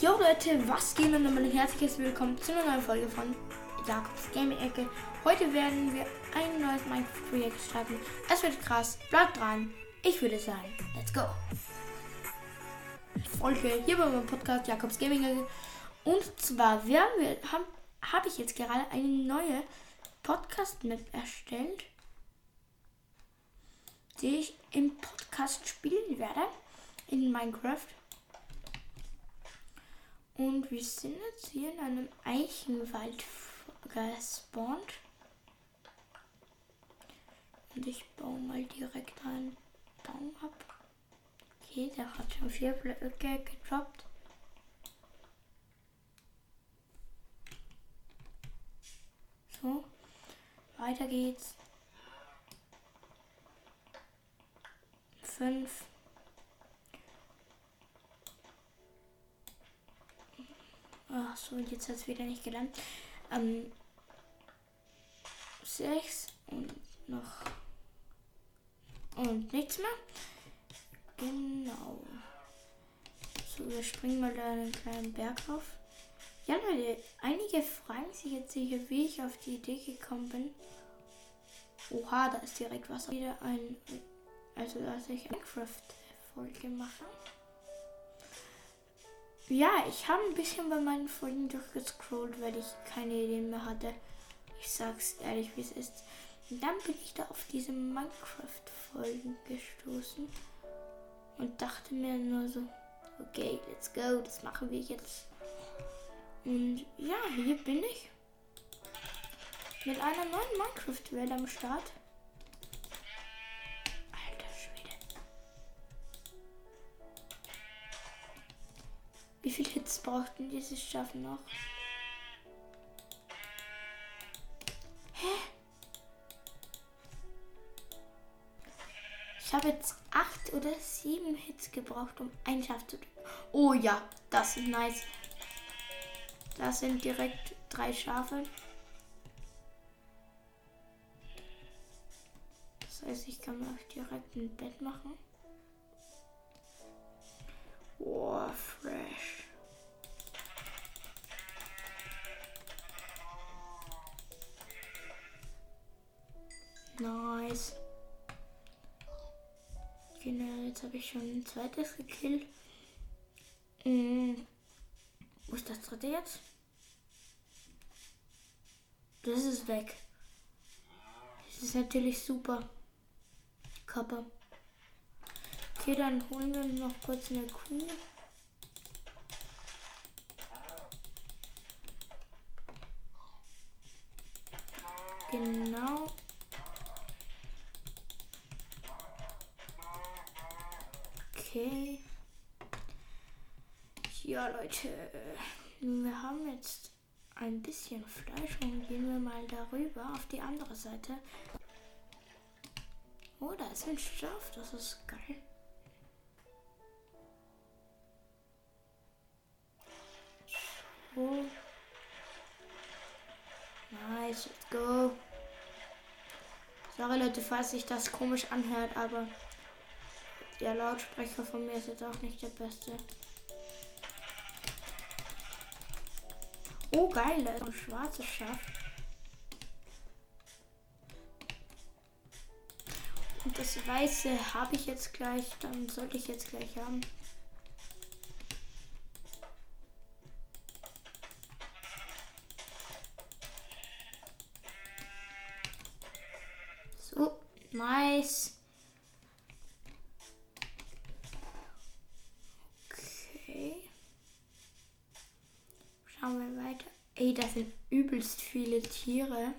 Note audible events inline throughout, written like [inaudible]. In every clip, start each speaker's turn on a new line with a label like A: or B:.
A: Jo Leute, was geht und ein herzliches Willkommen zu einer neuen Folge von Jakobs Gaming Ecke. Heute werden wir ein neues Minecraft-Projekt starten. Es wird krass, bleibt dran. Ich würde sagen, let's go. Folge hier bei meinem Podcast Jakobs Gaming Ecke. Und zwar werden wir, haben, habe ich jetzt gerade eine neue Podcast-Map erstellt, die ich im Podcast spielen werde in Minecraft. Und wir sind jetzt hier in einem Eichenwald gespawnt. Und ich baue mal direkt einen Baum ab. Okay, der hat schon vier Blöcke gedroppt. So, weiter geht's. Fünf. Ach so, und jetzt hat es wieder nicht gelandet. Ähm, sechs und noch. Und nichts mehr. Genau. So, wir springen mal da einen kleinen Berg auf. Ja, Leute, einige fragen sich jetzt sicher, wie ich auf die Idee gekommen bin. Oha, da ist direkt Wasser. Wieder ein. Also, dass ich Minecraft-Folge mache. Ja, ich habe ein bisschen bei meinen Folgen durchgescrollt, weil ich keine Ideen mehr hatte. Ich sag's ehrlich, wie es ist. Und dann bin ich da auf diese Minecraft-Folgen gestoßen und dachte mir nur so, okay, let's go, das machen wir jetzt. Und ja, hier bin ich. Mit einer neuen Minecraft-Welt am Start. Wie viele Hits braucht denn dieses Schaffen noch? Hä? Ich habe jetzt acht oder sieben Hits gebraucht, um ein Schaf zu tun. Oh ja, das ist nice. Das sind direkt drei Schafe. Das heißt, ich kann mir auch direkt ein Bett machen. Oh, fresh. Nice. Genau, jetzt habe ich schon ein zweites gekillt. Mhm. Wo ist das dritte jetzt? Das ist weg. Das ist natürlich super. Kappa. Okay, dann holen wir noch kurz eine Kuh. Genau. Okay. Leute. Wir haben jetzt ein bisschen Fleisch und gehen wir mal darüber auf die andere Seite. Oh, da ist ein Schaf. Das ist geil. Nice, let's go. Sorry Leute, falls sich das komisch anhört, aber der Lautsprecher von mir ist jetzt auch nicht der beste. Oh geil, da ist ein schwarzes Schaf. Und das weiße habe ich jetzt gleich, dann sollte ich jetzt gleich haben. Ey, das sind übelst viele Tiere.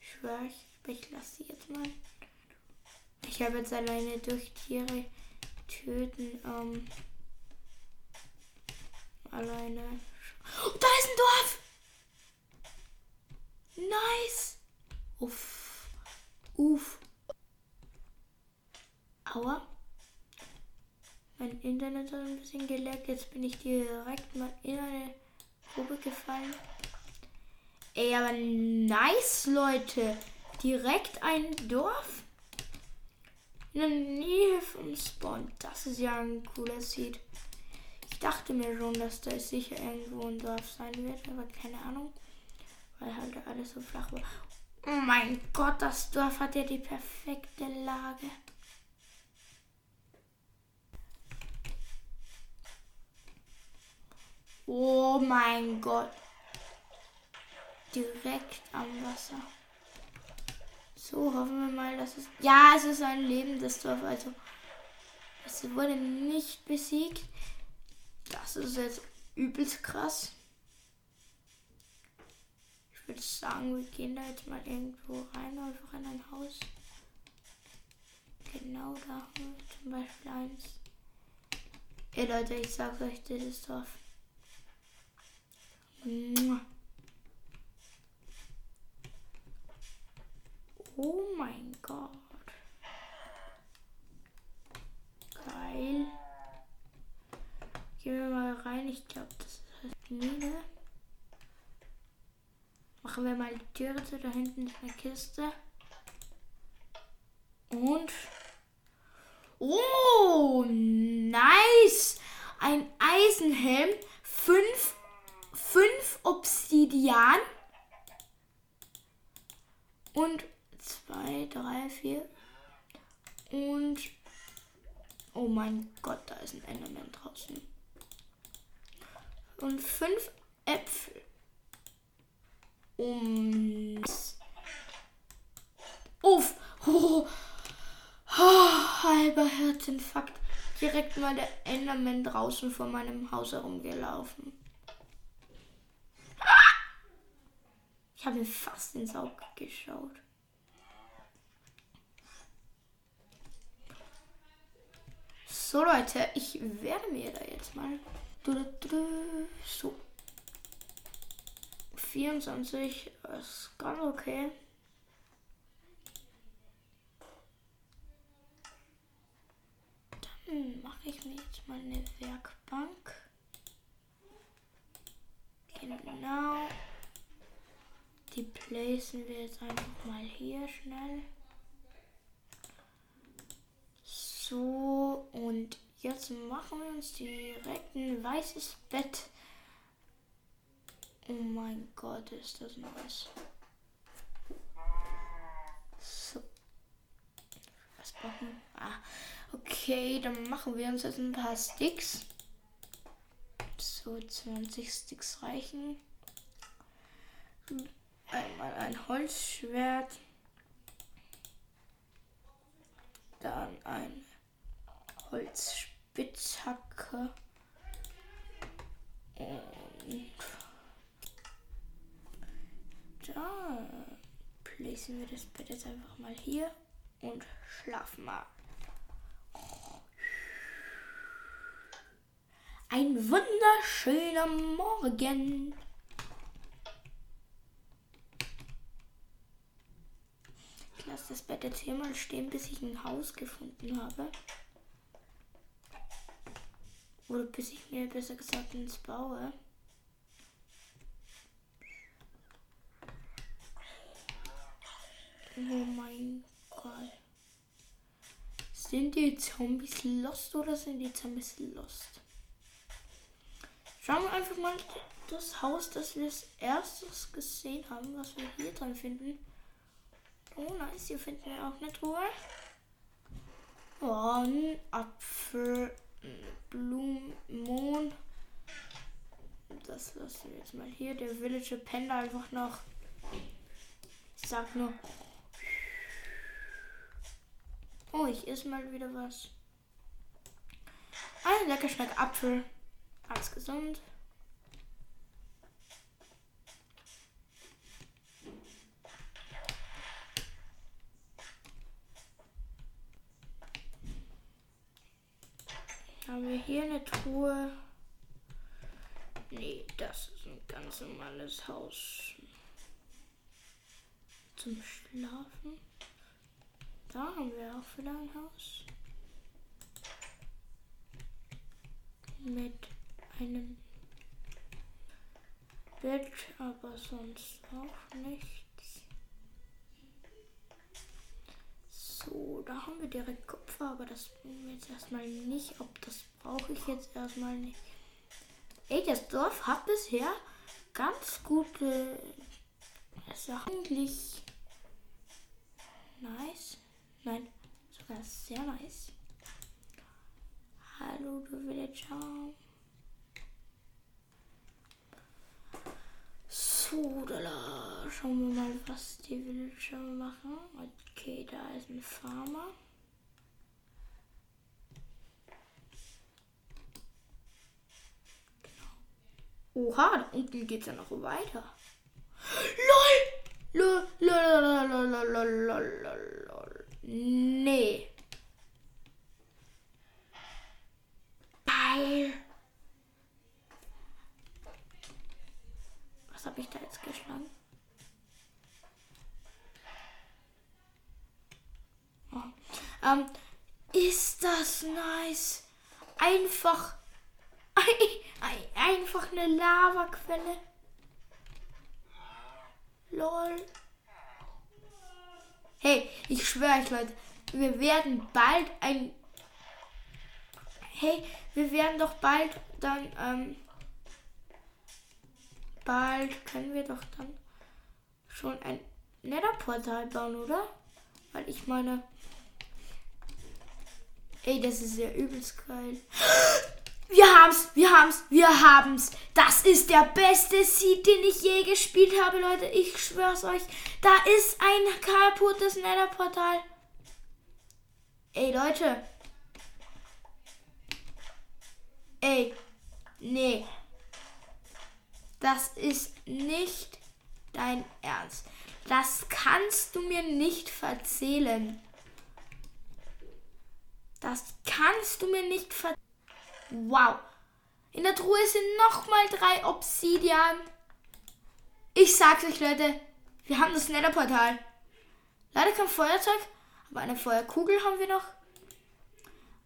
A: Ich schwör, ich, ich lasse sie jetzt mal. Ich habe jetzt alleine durch Tiere töten ähm, alleine. Oh, da ist ein Dorf! Nice! Uff. Uff. Aua. Mein Internet hat ein bisschen geleckt. Jetzt bin ich direkt mal gefallen. Ey, aber nice, Leute. Direkt ein Dorf. In der Nähe vom Spawn. Das ist ja ein cooler Seed. Ich dachte mir schon, dass da sicher irgendwo ein Dorf sein wird, aber keine Ahnung. Weil halt alles so flach war. Oh mein Gott, das Dorf hat ja die perfekte Lage. Oh mein Gott. Direkt am Wasser. So, hoffen wir mal, dass es. Ja, es ist ein lebendes Dorf. Also, es wurde nicht besiegt. Das ist jetzt übelst krass. Ich würde sagen, wir gehen da jetzt mal irgendwo rein, einfach in ein Haus. Genau da haben wir zum Beispiel eins. Ey Leute, ich sag euch, dieses Dorf. Oh mein Gott. Geil. Gehen wir mal rein. Ich glaube, das ist die Mine. Machen wir mal die Türe zu. Da hinten ist eine Kiste. Und. Oh, nice! Ein Eisenhelm. Fünf Obsidian. Und zwei, drei, vier. Und. Oh mein Gott, da ist ein Enderman draußen. Und fünf Äpfel. Um. Uff. Oh. [laughs] Oh, halber Herzinfarkt. Direkt mal der Enderman draußen vor meinem Haus herumgelaufen. Ich habe mir fast ins Auge geschaut. So Leute, ich werde mir da jetzt mal so 24 ist ganz okay. Dann mache ich mir jetzt mal eine Werkbank. Genau. Die placen wir jetzt einfach mal hier schnell. So, und jetzt machen wir uns direkt ein weißes Bett. Oh mein Gott, ist das nice. So. Was brauchen wir? Ah, okay, dann machen wir uns jetzt ein paar Sticks. So, 20 Sticks reichen. Einmal ein Holzschwert. Dann ein Holzspitzhacke. Und da placen wir das Bett jetzt einfach mal hier und schlafen mal. Ein wunderschöner Morgen. Lasse das Bett jetzt hier mal stehen, bis ich ein Haus gefunden habe. Oder bis ich mir besser gesagt ins baue. Oh mein Gott. Sind die Zombies lost oder sind die Zombies lost? Schauen wir einfach mal das Haus, das wir als erstes gesehen haben, was wir hier drin finden. Oh nice, hier finden wir auch eine Truhe. Oh, ein Apfel. Blumen. Das lassen wir jetzt mal hier. Der Villager pennt einfach noch. Ich sag nur. Oh, ich esse mal wieder was. Ein lecker Schmeck Apfel. Alles gesund. Haben wir hier eine Truhe? Nee, das ist ein ganz normales Haus. Zum Schlafen. Da haben wir auch wieder ein Haus. Mit einem Bett, aber sonst auch nicht. So, da haben wir direkt Kupfer, aber das bringen wir jetzt erstmal nicht. Ob das brauche ich jetzt erstmal nicht. Ey, das Dorf hat bisher ganz gute Sachen. Eigentlich nice. Nein, sogar sehr nice. Hallo, du Villager. So, da schauen wir mal, was die Villager machen. Okay, da ist ein Farmer. Oha, da unten geht's ja noch weiter. Lol, lol. Nee. Geil. Was habe ich da jetzt geschlagen? Oh. Ähm, ist das nice? Einfach Einfach eine Lavaquelle. Lol. Hey, ich schwöre euch, Leute, wir werden bald ein. Hey, wir werden doch bald dann. Ähm, bald können wir doch dann schon ein Netherportal bauen, oder? Weil ich meine. Ey, das ist ja übelst geil. [gasps] Wir haben's, wir haben's, wir haben's. Das ist der beste Seed, den ich je gespielt habe, Leute. Ich schwör's euch. Da ist ein kaputtes Netherportal. Ey, Leute. Ey. Nee. Das ist nicht dein Ernst. Das kannst du mir nicht verzählen. Das kannst du mir nicht verzählen. Wow. In der Truhe sind nochmal drei Obsidian. Ich sag's euch, Leute. Wir haben das Netherportal. Leider kein Feuerzeug, aber eine Feuerkugel haben wir noch.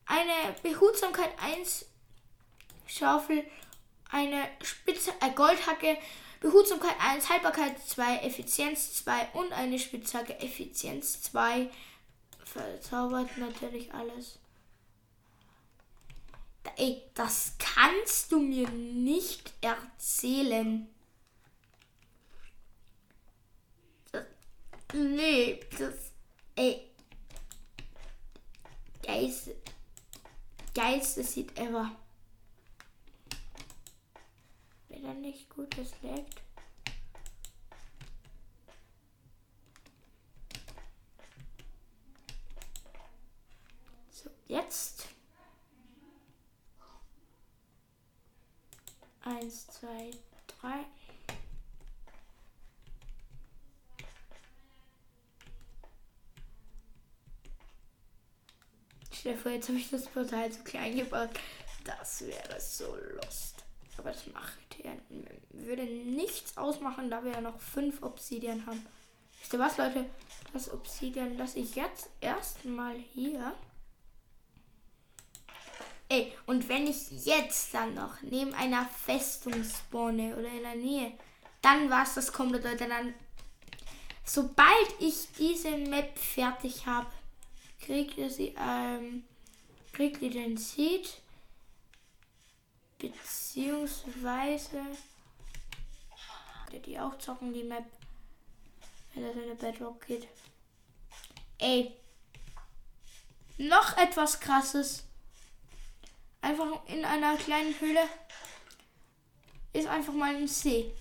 A: Eine Behutsamkeit 1 Schaufel, eine Spitze, äh, Goldhacke, Behutsamkeit 1, Haltbarkeit 2, Effizienz 2 und eine Spitzhacke Effizienz 2. Verzaubert natürlich alles. Ey, das kannst du mir nicht erzählen. Das, nee, das. Ey. Geist. Geilste sieht ever. Wenn er nicht gutes leckt. So, jetzt. Eins, zwei, drei. Stell vor, jetzt habe ich das Portal zu klein gebaut. Das wäre so lost. Aber das macht ja, würde nichts ausmachen, da wir ja noch fünf Obsidian haben. Wisst ihr was, Leute? Das Obsidian lasse ich jetzt erstmal hier. Ey, und wenn ich jetzt dann noch neben einer Festung spawne oder in der Nähe, dann war es das komplett, Leute. Dann, sobald ich diese Map fertig habe, kriegt ihr sie, ähm, kriegt ihr den Seed, beziehungsweise, die auch zocken, die Map, wenn das in der Bedrock geht. Ey, noch etwas krasses einfach in einer kleinen Höhle ist einfach mal ein See.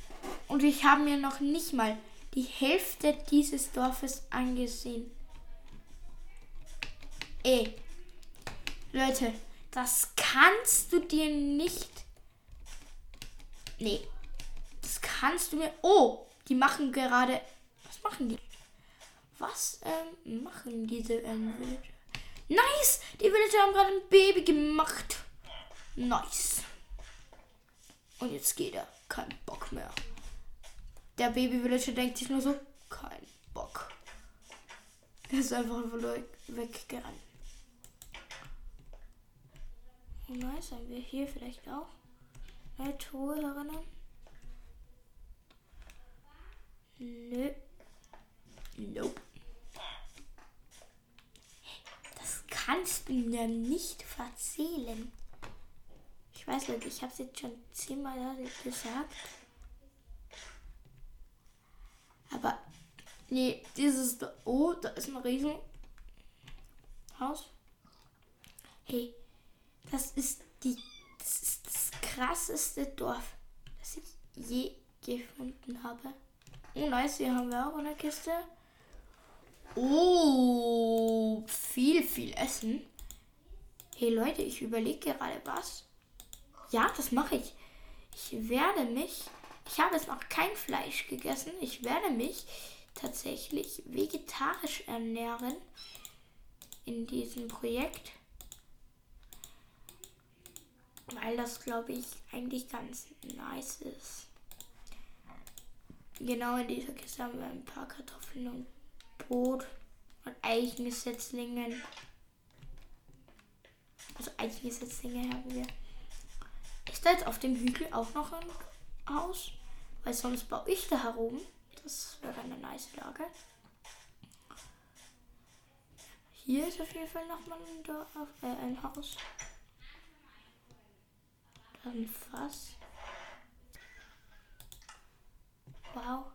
A: Und ich habe mir noch nicht mal die Hälfte dieses Dorfes angesehen. Ey, Leute, das kannst du dir nicht. Nee, das kannst du mir. Oh, die machen gerade. Was machen die? Was ähm, machen diese ähm, Villager? Nice! Die Villager haben gerade ein Baby gemacht. Nice. Und jetzt geht er. Kein Bock mehr. Der Baby Villager denkt sich nur so, kein Bock. Er ist einfach weggerannt. Nice, haben wir hier vielleicht auch eine Truhe erinnern? Nö. Nope. Das kannst du mir nicht verzählen. Ich weiß nicht, ich habe es jetzt schon zehnmal gesagt. Aber nee, dieses Oh, da ist ein Riesenhaus. Hey, das ist die das ist das krasseste Dorf, das ich je gefunden habe. Oh nice, hier haben wir auch eine Kiste. Oh, viel, viel Essen. Hey Leute, ich überlege gerade was. Ja, das mache ich. Ich werde mich, ich habe jetzt noch kein Fleisch gegessen, ich werde mich tatsächlich vegetarisch ernähren in diesem Projekt. Weil das, glaube ich, eigentlich ganz nice ist. Genau in dieser Kiste haben wir ein paar Kartoffeln und Brot und Eichensetzlingen. Also Eichensetzlinge haben wir. Da jetzt auf dem Hügel auch noch ein Haus? Weil sonst baue ich da herum. Das wäre eine nice Lage. Hier ist auf jeden Fall nochmal ein, Dorf, äh, ein Haus. Dann Fass. Wow.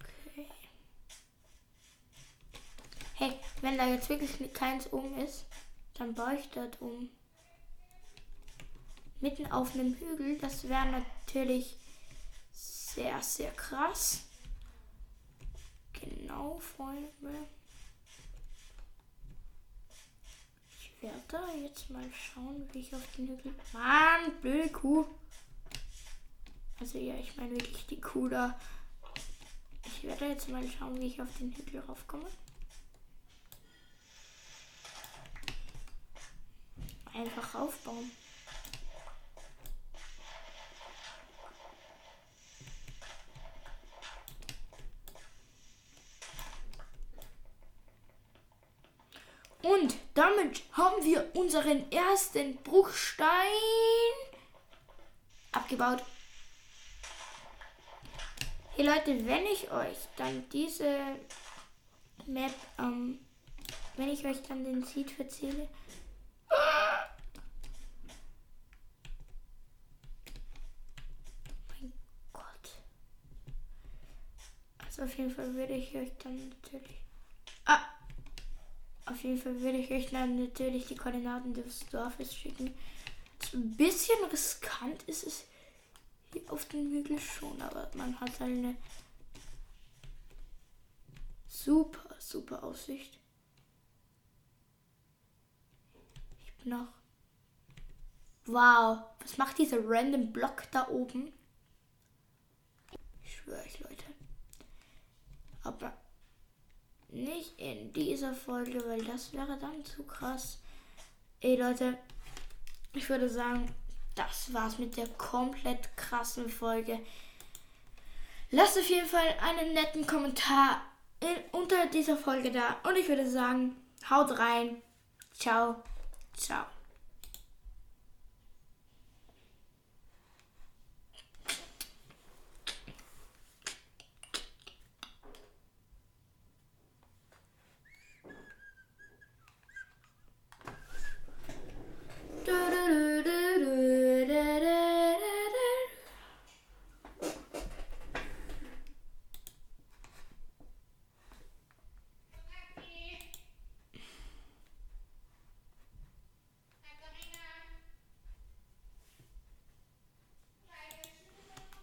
A: Okay. Hey, wenn da jetzt wirklich keins um ist, dann baue ich dort um. Mitten auf einem Hügel, das wäre natürlich sehr, sehr krass. Genau, Freunde. Ich werde da jetzt mal schauen, wie ich auf den Hügel. Mann, blöde Kuh. Also ja, ich meine wirklich die Kuh da. Ich werde jetzt mal schauen, wie ich auf den Hügel raufkomme. Einfach aufbauen. Und damit haben wir unseren ersten Bruchstein abgebaut. Hey Leute, wenn ich euch dann diese Map, ähm, wenn ich euch dann den Seed erzähle. Mein Gott. Also auf jeden Fall würde ich euch dann natürlich. Auf jeden Fall würde ich euch dann natürlich die Koordinaten des Dorfes schicken. Ein bisschen riskant ist es hier auf den Hügel schon, aber man hat eine super, super Aussicht. Ich bin noch. Wow, was macht dieser random Block da oben? Ich schwöre euch, Leute. Aber nicht in dieser Folge, weil das wäre dann zu krass. Ey Leute, ich würde sagen, das war's mit der komplett krassen Folge. Lasst auf jeden Fall einen netten Kommentar in, unter dieser Folge da. Und ich würde sagen, haut rein. Ciao. Ciao.